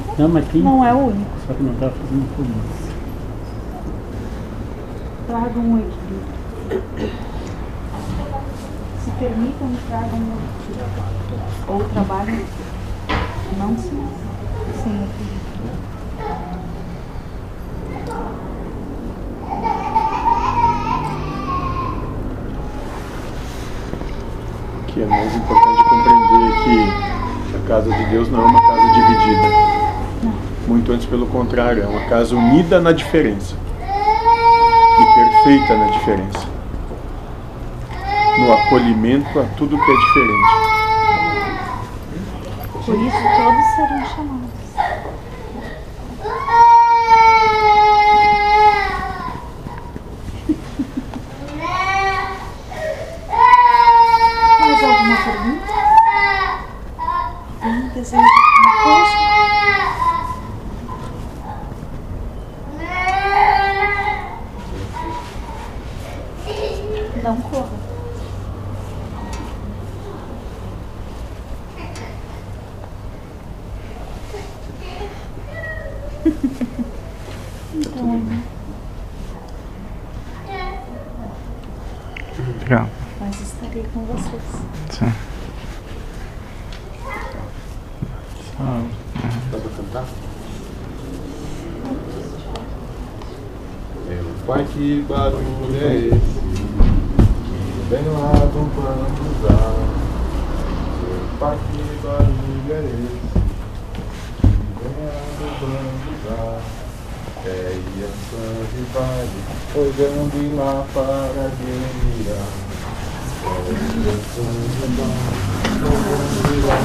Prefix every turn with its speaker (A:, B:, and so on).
A: burro
B: Não, mas tem.
A: não é o único.
B: Só que não tá fazendo por isso.
A: Traga um equilíbrio. Se permitam tragam um equilíbrio. Ou trabalhem não sem, sem equilíbrio.
C: Que é mais importante compreender que a casa de Deus não é uma casa dividida. Muito antes pelo contrário, é uma casa unida na diferença. E perfeita na diferença. No acolhimento a tudo que é diferente.
A: Por isso todos serão chamados. Mais alguma pergunta? Alguém deseja alguma coisa? Não corra. Então,
D: Legal.
A: mas estarei com vocês.
D: Sim.
C: Dá pra cantar? Meu pai, que barulho é esse? Vem lá do bambuzá. Meu pai, que barulho é esse? Vem lá do bambuzá. É Iansã de baile, olhando lá para a guerreira. É Iansã de baile, olhando lá